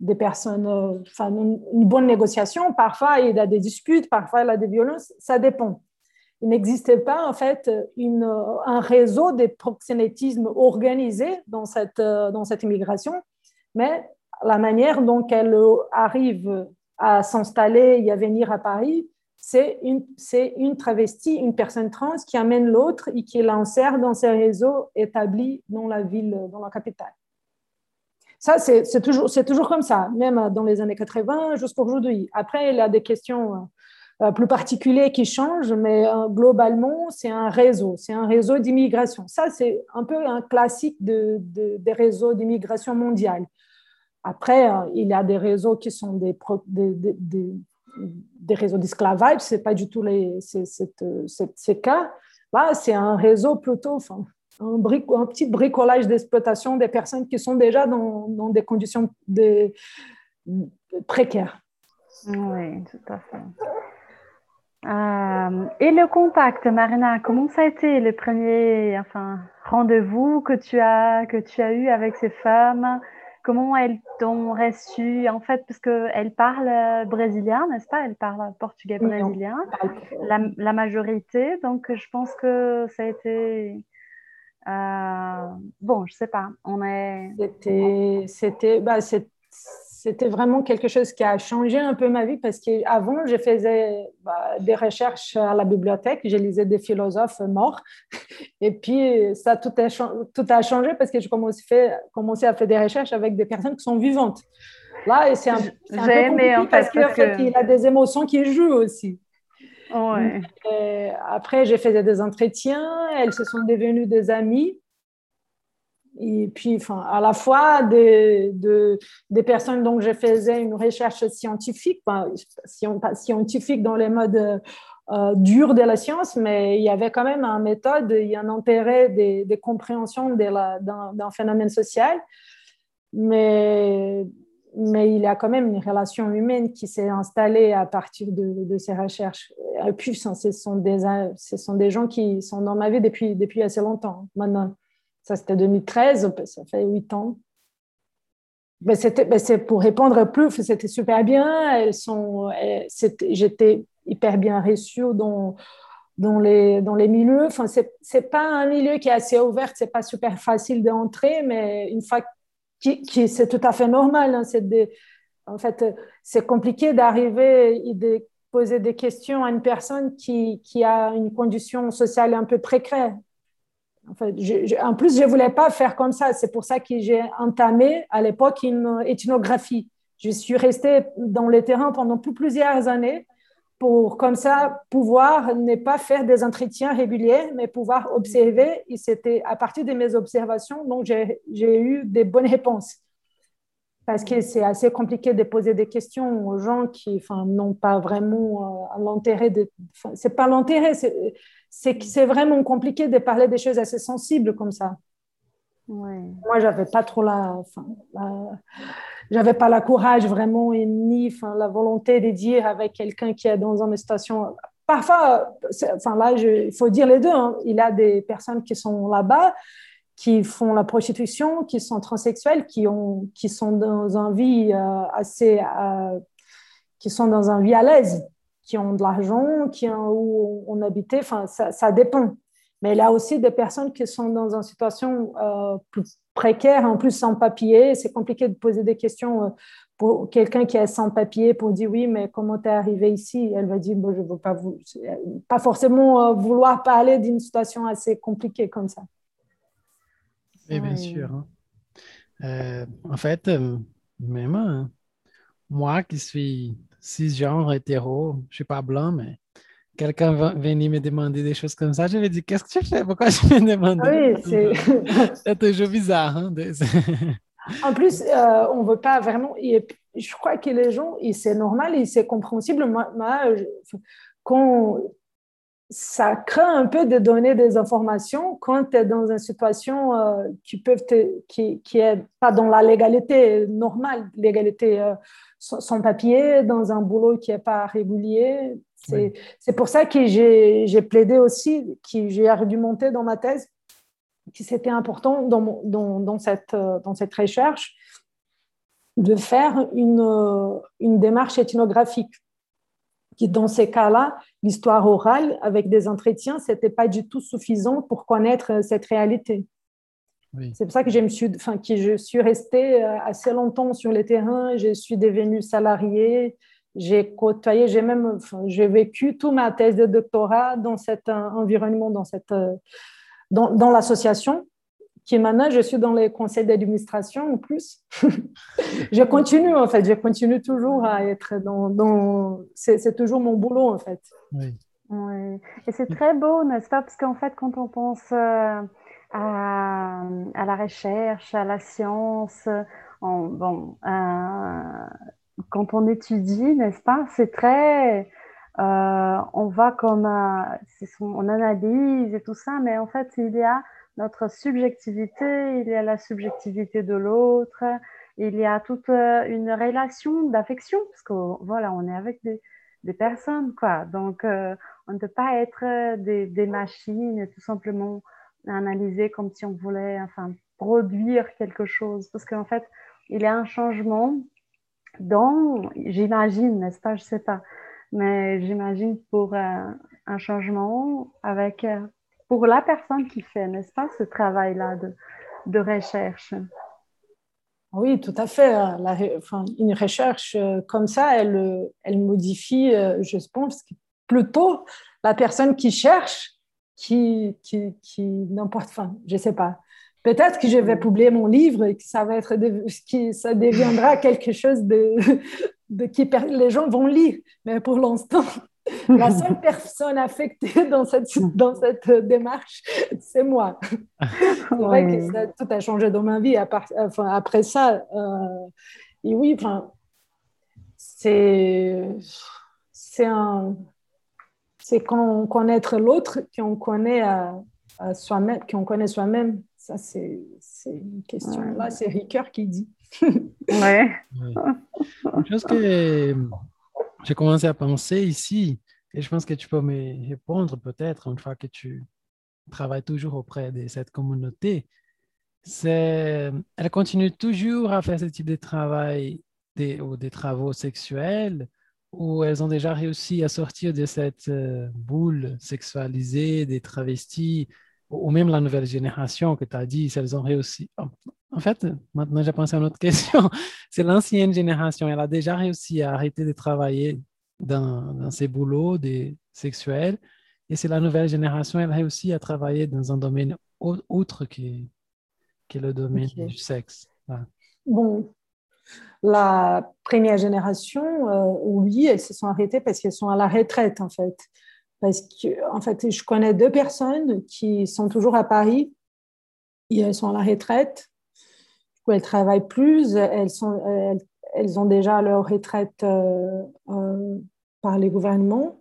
des personnes, euh, enfin, une, bonne négociation. Parfois, il y a des disputes, parfois, il y a des violences, ça dépend. Il n'existait pas, en fait, un réseau de proxénétisme organisé dans cette, dans cette immigration, mais la manière dont elle arrive à s'installer et à venir à Paris, c'est une, une travestie, une personne trans qui amène l'autre et qui l'insère dans ces réseaux établis dans la ville, dans la capitale. Ça, c'est toujours, toujours comme ça, même dans les années 80 jusqu'à aujourd'hui. Après, il y a des questions euh, plus particulières qui changent, mais euh, globalement, c'est un réseau, c'est un réseau d'immigration. Ça, c'est un peu un classique de, des réseaux d'immigration mondiale. Après, euh, il y a des réseaux qui sont des, réseaux d'esclavage, ce n'est pas du tout les, ces cas. Là, c'est un réseau plutôt, enfin, un, petit bricolage d'exploitation des personnes qui sont déjà dans, dans des conditions précaires. Oui, tout à fait. Euh, et le contact, Marina, comment ça a été le premier enfin, rendez-vous que tu as que tu as eu avec ces femmes? Comment elles t'ont reçu? En fait, parce qu'elles parlent brésilien, n'est-ce pas? Elles parlent portugais brésilien, la, la, majorité. Donc, je pense que ça a été euh, bon, je sais pas. On est. C'était, c'était, bah, c'était vraiment quelque chose qui a changé un peu ma vie parce qu'avant, je faisais bah, des recherches à la bibliothèque, je lisais des philosophes morts. Et puis, ça tout a, tout a changé parce que je commençais, commencé à faire des recherches avec des personnes qui sont vivantes. Là, c'est un, un peu en fait, parce, parce que... qu'il a des émotions qui jouent aussi. après, j'ai fait des entretiens, elles se sont devenues des amies. Et puis, enfin, à la fois des, des personnes dont je faisais une recherche scientifique, scientifique dans les modes euh, durs de la science, mais il y avait quand même une méthode, il y a un intérêt des, des compréhensions d'un phénomène social. Mais mais il y a quand même une relation humaine qui s'est installée à partir de, ces recherches. Et puis, ce sont, des, ce sont des gens qui sont dans ma vie depuis, depuis assez longtemps. Maintenant, ça c'était 2013, ça fait huit ans. Mais c'est pour répondre plus, c'était super bien. Elles sont, j'étais hyper bien reçue dans, dans les, dans les milieux. Enfin, c'est pas un milieu qui est assez ouvert, c'est pas super facile d'entrer, mais une fois qui, c'est tout à fait normal. Hein, c'est des, En fait, c'est compliqué d'arriver et de poser des questions à une personne qui, qui a une condition sociale un peu précaire. En, en plus, je ne voulais pas faire comme ça. C'est pour ça que j'ai entamé à l'époque une ethnographie. Je suis restée dans le terrain pendant plus- plusieurs années pour comme ça pouvoir ne pas faire des entretiens réguliers, mais pouvoir observer. Et c'était à partir de mes observations, donc j'ai eu des bonnes réponses. Parce que c'est assez compliqué de poser des questions aux gens qui n'ont pas vraiment euh, l'intérêt de. C'est pas l'intérêt, c'est c'est que c'est vraiment compliqué de parler des choses assez sensibles comme ça. Ouais. Moi, j'avais pas trop la, enfin, la- j'avais pas la courage vraiment et ni enfin, la volonté de dire avec quelqu'un qui est dans une situation. Parfois, enfin là, il faut dire les deux. hein. Il y a des personnes qui sont là-bas, qui font la prostitution, qui sont transsexuels, qui ont, qui sont dans une vie euh, assez, euh, qui sont dans une vie à l'aise, qui ont de l'argent, qui ont où on habitait. Enfin, ça, ça dépend. Mais il y a aussi des personnes qui sont dans une situation euh, plus précaire, en plus sans papier. C'est compliqué de poser des questions euh, pour quelqu'un qui est sans papier pour dire oui, mais comment tu es arrivé ici? Elle va dire bon, je ne veux pas, vous, pas forcément euh, vouloir parler d'une situation assez compliquée comme ça. Oui, bien Ouais. sûr. hein. Euh, en fait, euh, même euh, moi qui suis cisgenre hétéro, je suis pas blanc, mais quelqu'un va venir me demander des choses comme ça, je vais dire, qu'est-ce que tu fais? Pourquoi tu me demandes? Oui, c'est. C'est toujours bizarre. hein, de- En plus, euh, on veut pas vraiment. et je crois que les gens, c'est normal et c'est compréhensible. Moi, moi, je- quand ça craint un peu de donner des informations quand tu es dans une situation euh, qui peut te- qui qui est pas dans la légalité normale, légalité euh, sans, papier, dans un boulot qui est pas régulier. C'est pour ça que j'ai plaidé aussi, que j'ai argumenté dans ma thèse que c'était important dans, mon- dans, dans, cette, euh, dans cette recherche de faire une, une démarche ethnographique. Qui, dans ces cas-là, l'histoire orale avec des entretiens, ce n'était pas du tout suffisant pour connaître euh, cette réalité. Oui. C'est pour ça que je, me suis, enfin, que je suis restée euh, assez longtemps sur le terrain, je suis devenue salariée, j'ai côtoyé, j'ai même enfin, j'ai vécu toute ma thèse de doctorat dans cet euh, environnement, dans, cette, dans, dans l'association, qui maintenant je suis dans les conseils d'administration en plus. je continue en fait, je continue toujours à être dans. dans c'est, toujours mon boulot en fait. Oui. Oui, et c'est très beau, n'est-ce pas? Parce qu'en fait, quand on pense euh, à, à la recherche, à la science, on- bon, euh, quand on étudie, n'est-ce pas? C'est très, euh, on va comme, on analyse et tout ça, mais en fait, il y a notre subjectivité, il y a la subjectivité de l'autre, il y a toute euh, une relation d'affection, parce que voilà, on est avec des, personnes, quoi. Donc, euh, on ne peut pas être euh, des, des machines tout simplement analyser comme si on voulait, enfin, produire quelque chose. Parce qu'en fait, il y a un changement dans, j'imagine, n'est-ce pas, je sais pas, mais j'imagine pour un changement avec, pour la personne qui fait, n'est-ce pas, ce travail-là de, de recherche? Oui, tout à fait. La, enfin, une recherche euh, comme ça, elle, euh, elle modifie, euh, je pense, plutôt la personne qui cherche, qui, qui, qui n'importe, enfin, je sais pas. Peut-être que je vais publier mon livre et que ça va être, qui, ça deviendra quelque chose de, de qui les gens vont lire. Mais pour l'instant, la seule personne affectée dans cette, dans cette démarche, c'est moi. C'est vrai que ça, tout a changé dans ma vie à part, enfin, après ça. Euh, et oui, enfin, c'est c'est un c'est quand connaître l'autre qu'on connaît à, à soi-même, qu'on connaît soi-même. Ça, c'est une question. Ouais. Là, c'est Ricoeur qui dit. ouais. Une chose que j'ai commencé à penser ici, et je pense que tu peux me répondre peut-être une fois que tu travailles toujours auprès de cette communauté, c'est elle continue toujours à faire ce type de travail ou des travaux sexuels ou elles ont déjà réussi à sortir de cette euh, boule sexualisée des travestis ou même la nouvelle génération que tu as dit, si elles ont réussi. En, fait, maintenant j'ai pensé à une autre question. C'est l'ancienne génération, elle a déjà réussi à arrêter de travailler dans, dans ses boulots des sexuels. Et c'est la nouvelle génération, elle réussit à travailler dans un domaine au- autre que, que le domaine du sexe. Voilà. Bon, la première génération, euh, oui, elles se sont arrêtées parce qu'elles sont à la retraite, en fait. Parce que, en fait, je connais deux personnes qui sont toujours à Paris et elles sont à la retraite. Du coup, elles travaillent plus. Elles, sont, elles, ont déjà leur retraite euh, euh, par les gouvernements.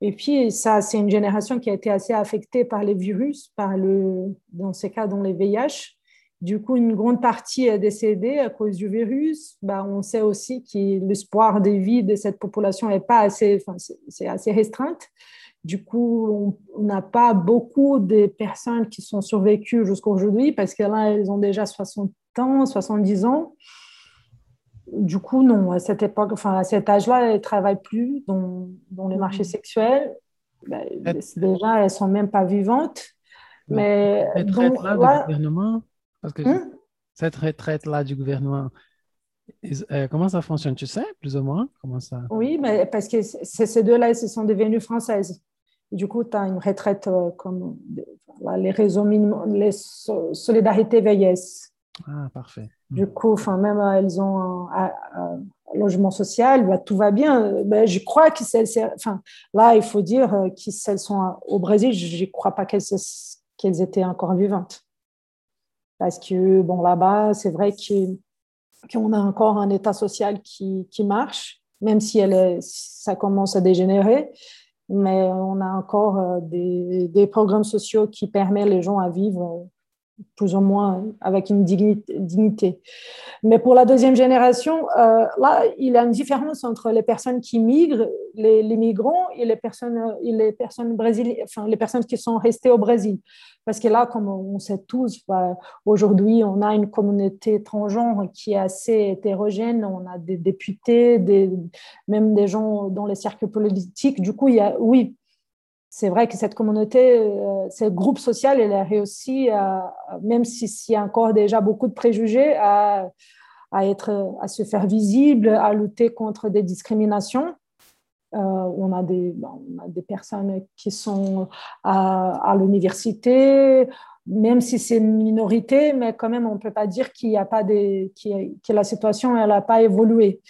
Et puis, ça, c'est une génération qui a été assez affectée par les virus, par le, dans ces cas, dans les VIH. Du coup, une grande partie est décédée à cause du virus. Bah, on sait aussi que l'espoir de vie de cette population est pas assez, enfin, c'est- assez restreinte. Du coup, on- n'a pas beaucoup de personnes qui sont survécues jusqu'à aujourd'hui parce que là, elles ont déjà 60 ans, 70 ans. Du coup, non, à cette époque, enfin, à cet âge-là, elles ne travaillent plus dans, dans les marchés sexuels. Ben, déjà, elles ne sont même pas vivantes. Mais donc, là- du gouvernement, parce que Hein? cette retraite-là du gouvernement, euh, comment ça fonctionne? Tu sais, plus ou moins? Comment ça? Oui, mais parce que ces deux-là, elles sont devenues françaises. Du coup, tu as une retraite euh, comme les réseaux minimums, les so- solidarités vieillesse. Ah, parfait. Du coup, enfin, même euh, elles ont un, un- un logement social, bah, tout va bien. Ben, je crois que c'est, c'est- enfin, là, il faut dire que si elles sont au Brésil, je ne crois pas qu'elles étaient encore vivantes. Parce que, bon, là-bas, c'est vrai qu'on a encore un état social qui, marche, même si ça commence à dégénérer. Mais on a encore euh, des, des programmes sociaux qui permettent les gens à vivre euh, plus ou moins avec une dignité. Mais pour la deuxième génération, euh, là, il y a une différence entre les personnes qui migrent, les, migrants, et les personnes, les personnes brésiliennes, les personnes qui sont restées au Brésil. Parce que là, comme on sait tous, bah, aujourd'hui, on a une communauté transgenre qui est assez hétérogène. On a des députés, même des gens dans les cercles politiques. Du coup, il y a, oui, c'est vrai que cette communauté, euh, ce groupe social, elle a réussi, à, même s'il y a encore déjà beaucoup de préjugés, à, être, à se faire visible, à lutter contre des discriminations. Euh, on, a des, on a des personnes qui sont à, l'université, même si c'est une minorité, mais quand même, on ne peut pas dire qu'il y a pas des, que la situation n'a pas évolué.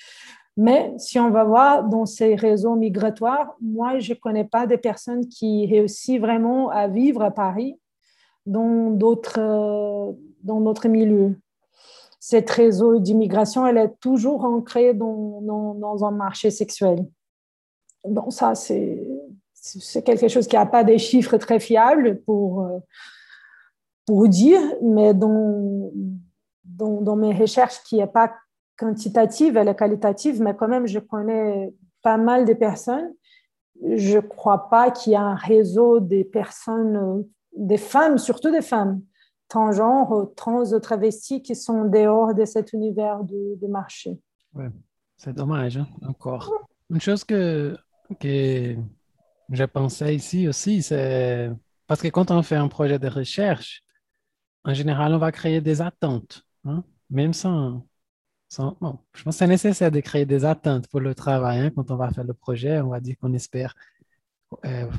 Mais si on va voir dans ces réseaux migratoires, moi, je ne connais pas des personnes qui réussissent vraiment à vivre à Paris dans d'autres, dans d'autres milieux. Cet réseau d'immigration, elle est toujours ancrée dans, dans, un marché sexuel. Bon, ça, c'est, c'est quelque chose qui n'a pas des chiffres très fiables pour, pour dire, mais dans, dans, dans mes recherches qui n'est pas quantitative, elle est qualitative, mais quand même, je connais pas mal de personnes. Je ne crois pas qu'il y a un réseau des personnes, des femmes, surtout des femmes, transgenres, trans, travestis, qui sont dehors de cet univers de marché. Ouais, c'est dommage, hein, encore. Une chose que, que je ici aussi, c'est parce que quand on fait un projet de recherche, en général, on va créer des attentes, hein, même sans, je pense que c'est nécessaire de créer des attentes pour le travail. Hein, quand on va faire le projet, on va dire qu'on espère euh,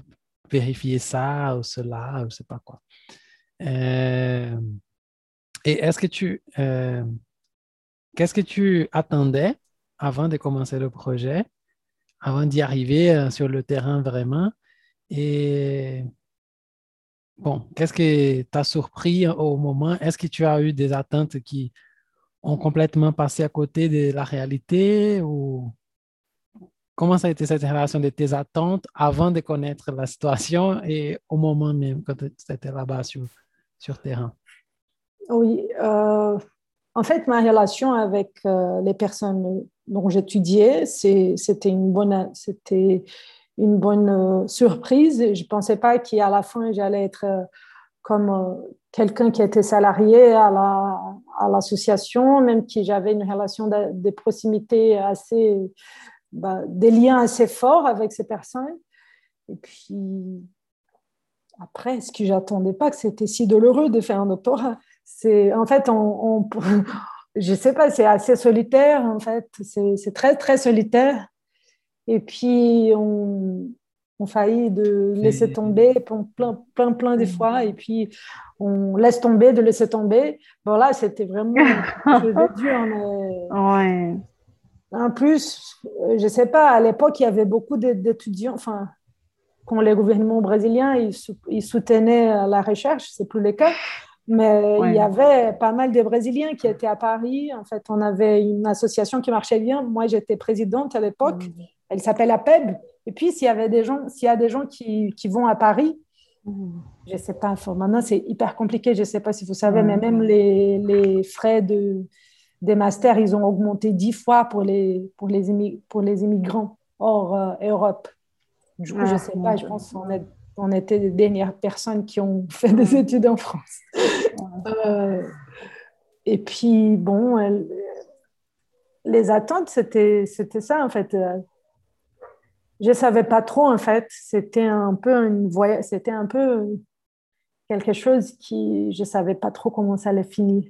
vérifier ça ou cela, ou je ne sais pas quoi. Euh, et est-ce que tu. Euh, Qu'est-ce que tu attendais avant de commencer le projet, avant d'y arriver sur le terrain vraiment? Et bon, qu'est-ce que t'a surpris au moment? Est-ce que tu as eu des attentes qui ont complètement passé à côté de la réalité ou comment ça a été cette relation de tes attentes avant de connaître la situation et au moment même quand tu étais là-bas sur, sur terrain? Oui, euh, en fait, ma relation avec euh, les personnes dont j'étudiais, c'était une bonne, c'était une bonne euh, surprise. Je ne pensais pas qu'à la fin, j'allais être comme quelqu'un qui était salarié à, la, à l'association, même si j'avais une relation de, de proximité assez, bah, des liens assez forts avec ces personnes. Et puis, après, ce que j'attendais pas, que c'était si douloureux de faire un doctorat. C'est en fait, on, on je sais pas, c'est assez solitaire en fait. C'est très très solitaire. Et puis on, on faillit de laisser tomber plein plein plein des fois. Et puis on laisse tomber, de laisser tomber. Bon là, c'était vraiment dur. Mais... Ouais. En plus, je sais pas, à l'époque, il y avait beaucoup d'étudiants, enfin, quand les gouvernements brésiliens ils, soutenaient la recherche, c'est plus le cas, mais il y avait pas mal de Brésiliens qui étaient à Paris. En fait, on avait une association qui marchait bien. Moi, j'étais présidente à l'époque. Elle s'appelle APEB. Et puis, s'il y avait des gens, s'il y a des gens qui, qui vont à Paris, mm. je ne sais pas. Maintenant, c'est hyper compliqué. Je ne sais pas si vous savez, mais même les, les frais de, des masters, ils ont augmenté dix fois pour les, pour les, pour les immigrants hors euh, Europe. Du coup, je ne ah, sais pas, je pense qu'on est, on était les dernières personnes qui ont fait des études en France. Euh, et puis, bon, les attentes, c'était ça, en fait. Je ne savais pas trop, en fait. C'était un peu une c'était un peu quelque chose qui, je ne savais pas trop comment ça allait finir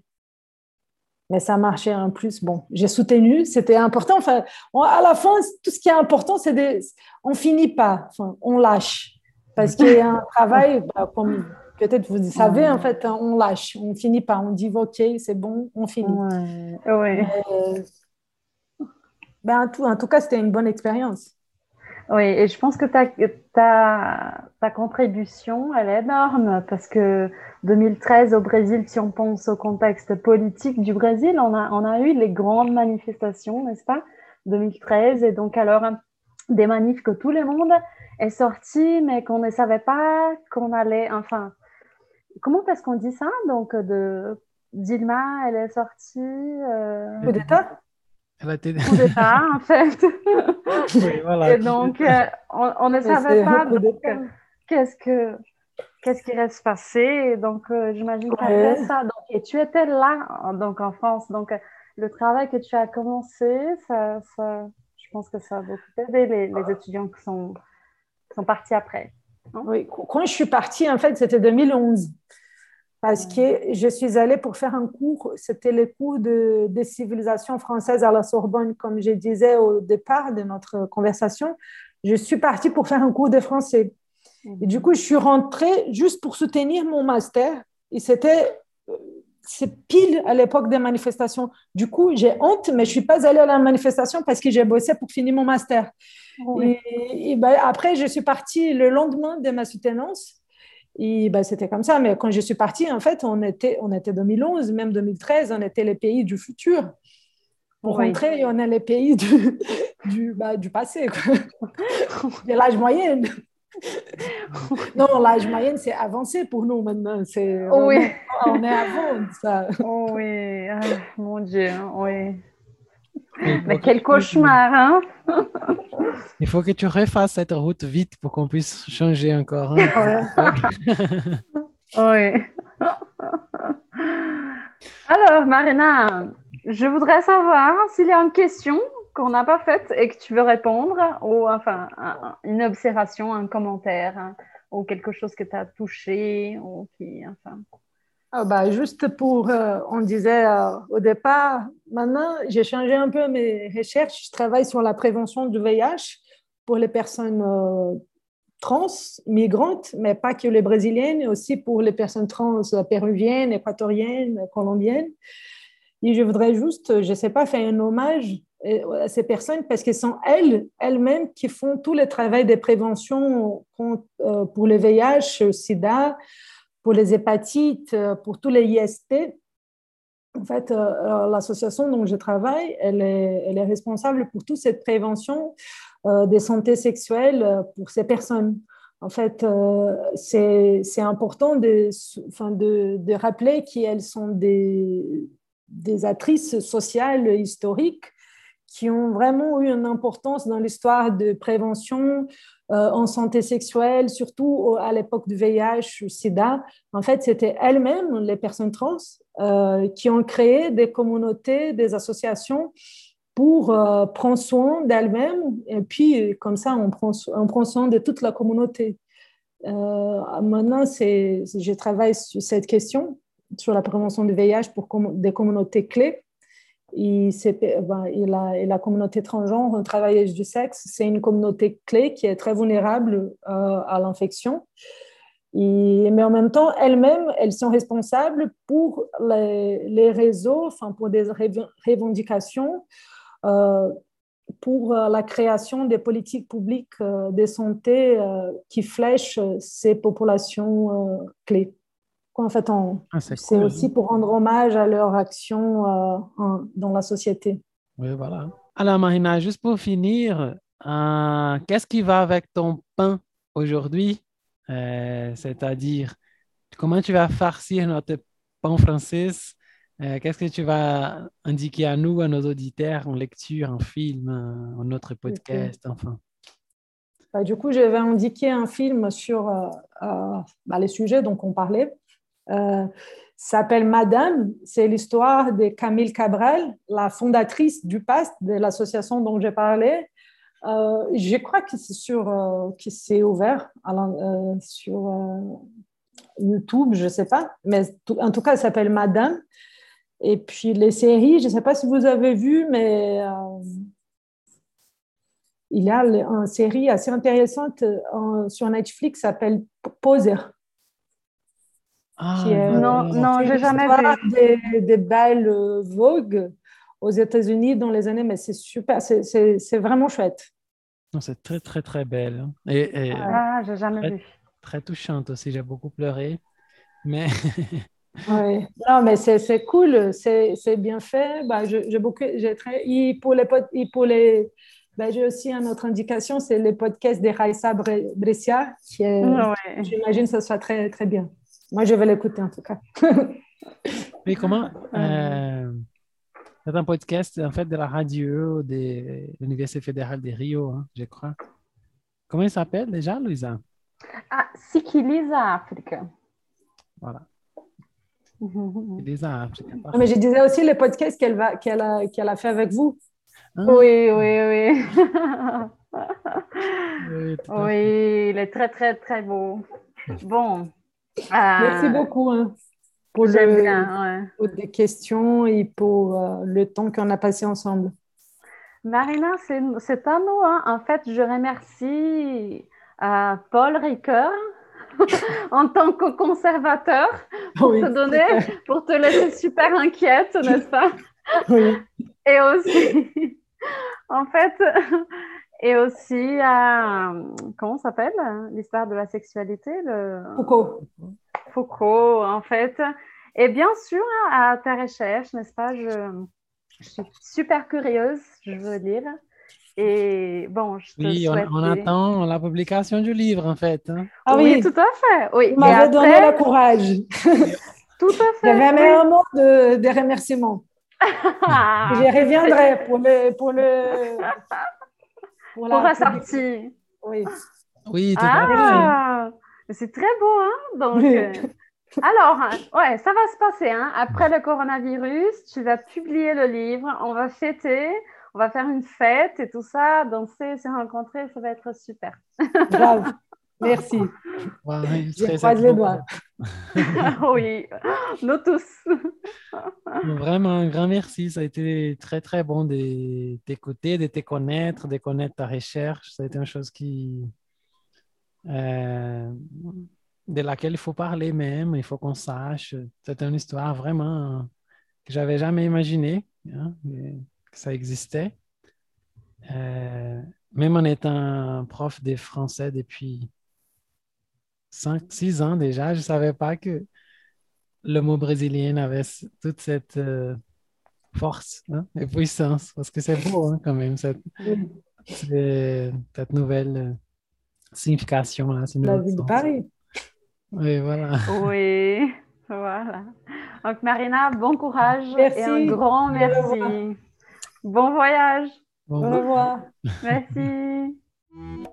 mais ça marchait en plus. Bon, j'ai soutenu, c'était important. Enfin, à la fin, tout ce qui est important, c'est de, on finit pas, enfin, on lâche, parce qu'il y a un travail, bah, comme peut-être vous savez, en fait, on lâche, on finit pas, on dit ok, c'est bon, on finit. Ouais. Euh, ben, en, tout, en tout cas, c'était une bonne expérience. Oui, et je pense que ta, ta, ta contribution, elle est énorme parce que 2013 au Brésil, si on pense au contexte politique du Brésil, on a, on a eu les grandes manifestations, n'est-ce pas 2013, et donc alors des manifs que tout le monde est sorti, mais qu'on ne savait pas qu'on allait, enfin, comment est-ce qu'on dit ça Donc, de Dilma, elle est sortie. Euh... Coup d'État? Elle a été... Coup d'État, en fait. oui, voilà, et donc, euh, on, on, ne savait pas qu'est-ce que qu'est-ce qui reste passé? donc, euh, j'imagine qu'après ça, donc, et tu étais là, donc en France. Donc, euh, le travail que tu as commencé, ça, ça, je pense que ça a beaucoup aidé les, les étudiants qui sont, qui sont partis après. Oui, quand je suis partie, en fait, c'était 2011. Parce que je suis allée pour faire un cours, c'était le cours de, de civilisation française à la Sorbonne, comme je disais au départ de notre conversation. Je suis partie pour faire un cours de français. Et du coup, je suis rentrée juste pour soutenir mon master. Et c'était euh, c'est pile à l'époque des manifestations. Du coup, j'ai honte, mais je suis pas allée à la manifestation parce que j'ai bossé pour finir mon master. Et, ben, après, je suis partie le lendemain de ma soutenance. Et ben, c'était comme ça. Mais quand je suis partie, en fait, on était, on était 2011, même 2013, on était les pays du futur. Pour rentrer, on est les pays du, du, bah, du passé, de l'âge moyen. non, l'âge moyen, c'est avancé pour nous maintenant. C'est, oui. on, est, avant ça. Oh oui, ah, mon Dieu, oui. Mais quel cauchemar, hein? Il faut que tu refasses cette route vite pour qu'on puisse changer encore. Hein. oui. Alors, Marina, je voudrais savoir s'il y a une question qu'on n'a pas faite et que tu veux répondre, ou enfin, une observation, un commentaire, ou quelque chose que tu as touché, ou qui, enfin. Ah bah, juste pour, euh, on disait euh, au départ, maintenant j'ai changé un peu mes recherches, je travaille sur la prévention du VIH pour les personnes euh, trans, migrantes, mais pas que les brésiliennes, aussi pour les personnes trans péruviennes, équatoriennes, colombiennes. Et je voudrais juste, je ne sais pas, faire un hommage à ces personnes parce que sont elles, elles-mêmes qui font tout le travail de prévention pour le VIH, le sida, pour les hépatites, euh, pour tous les IST. En fait, l'association dont je travaille, elle est, responsable pour toute cette prévention des santé sexuelle pour ces personnes. En fait, c'est important de, enfin, de, de rappeler qu'elles sont des, des actrices sociales historiques qui ont vraiment eu une importance dans l'histoire de prévention euh, en santé sexuelle, surtout à l'époque du VIH ou SIDA. En fait, c'était elles-mêmes, les personnes trans, euh, qui ont créé des communautés, des associations pour euh, prendre soin d'elles-mêmes. Et puis, comme ça, on prend, soin de toute la communauté. Maintenant, je travaille sur cette question, sur la prévention du VIH pour des communautés clés. Ben, et la, communauté transgenre, travailleuse du sexe, c'est une communauté clé qui est très vulnérable euh, à l'infection. Mais en même temps, elles-mêmes, elles sont responsables pour les, réseaux, enfin pour des rev- revendications, euh, pour euh, la création des politiques publiques de santé qui flèchent ces populations clés. En fait, Ah, c'est cool. aussi pour rendre hommage à leur action euh, en- dans la société. Oui, voilà. Alors, Marina, juste pour finir, euh, qu'est-ce qui va avec ton pain aujourd'hui? Euh, c'est-à-dire, comment tu vas farcir notre pain français? Qu'est-ce que tu vas indiquer à nous, à nos auditeurs, en lecture, en film, en notre podcast, enfin? Bah, du coup, je vais indiquer un film sur euh, euh, bah, les sujets dont on parlait. Euh, s'appelle Madame. C'est l'histoire de Camille Cabral, la fondatrice du PAST, de l'association dont j'ai parlé. Euh, je crois que sur, euh, ouvert euh, sur YouTube, je ne sais pas, mais en tout cas, ça s'appelle Madame. Et puis les séries, je ne sais pas si vous avez vu, mais il y a une série assez intéressante sur Netflix qui s'appelle Poser. Ah, qui est- Non, non, j'ai jamais vu. Des, des belles euh, Vogue aux États-Unis dans les années, mais c'est super, c'est- vraiment chouette. Non, C'est très, très, très belle. hein. Et, et Ah, j'ai jamais Ouais. vu. très touchante aussi. J'ai beaucoup pleuré. Mais Ouais. Non, mais c'est cool, c'est bien fait. Bah, j'ai beaucoup, j'ai très, et pour les, et pour les, bah, j'ai aussi une autre indication, c'est les podcasts de Raissa Bre- Brescia, qui est, Ouais. j'imagine que ce soit très, très bien. Moi, je vais l'écouter en tout cas. Oui, comment euh, C'est un podcast en fait de la radio de l'Université fédérale de Rio, hein, je crois. Comment il s'appelle déjà, Louisa? Ah, Sikiliza África. Voilà, Oui, Elisa África. Non, mais je disais aussi les podcasts qu'elle va, qu'elle a, qu'elle a fait avec vous. Ah, oui, oui. oui, Oui, il est très, très, très beau. Bon. Merci euh, beaucoup hein, pour, J'aime le, bien, ouais. pour des questions et pour euh, le temps qu'on a passé ensemble. Marina, c'est nous. hein. En fait, je remercie euh, Paul Ricoeur en tant que conservateur pour Oui, te donner, pour te laisser super inquiète, n'est-ce pas? oui. Et aussi, en fait, et aussi, euh, comment ça s'appelle l'histoire de la sexualité, le Foucault. Foucault, en fait. Et bien sûr, à ta recherche, n'est-ce pas, je, je suis super curieuse, je veux dire. Et bon, je te Oui, on, souhaite... on attend la publication du livre, en fait. hein. Ah oui, oui, tout à fait. Oui. vous m'avez donné après, le courage. tout à fait. J'avais oui. même un mot de, de remerciement. Ah, Je reviendrai pour le pour le pour, pour la sortie. Oui. Oui, tout à fait. Ah, c'est très beau, hein? Donc, Oui. euh, alors, ouais, ça va se passer, hein. Après le coronavirus, tu vas publier le livre, on va fêter, on va faire une fête et tout ça, danser, se rencontrer, ça va être super. Grave. Merci. Je croise les doigts. oui, nous tous. Vraiment, un grand merci. Ça a été très, très bon de t'écouter, de te connaître, de connaître ta recherche. Ça a été une chose qui, euh, de laquelle il faut parler même, il faut qu'on sache. C'est une histoire vraiment que j'avais jamais imaginé hein, que ça existait. Euh, même en étant prof de français depuis 5, 6 ans déjà, je ne savais pas que le mot brésilien avait toute cette euh, force hein, et puissance, parce que c'est beau hein, quand même, cette, nouvelle euh, signification. Là, La ville de. Paris. Oui, voilà. Oui, voilà. Donc, Marina, bon courage Merci. et un grand merci. Bon voyage. Bon, Au revoir. Merci.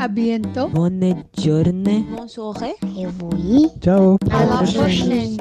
À bientôt. Bonne journée. Bonne soirée. Et oui. Ciao. À la prochaine. prochaine.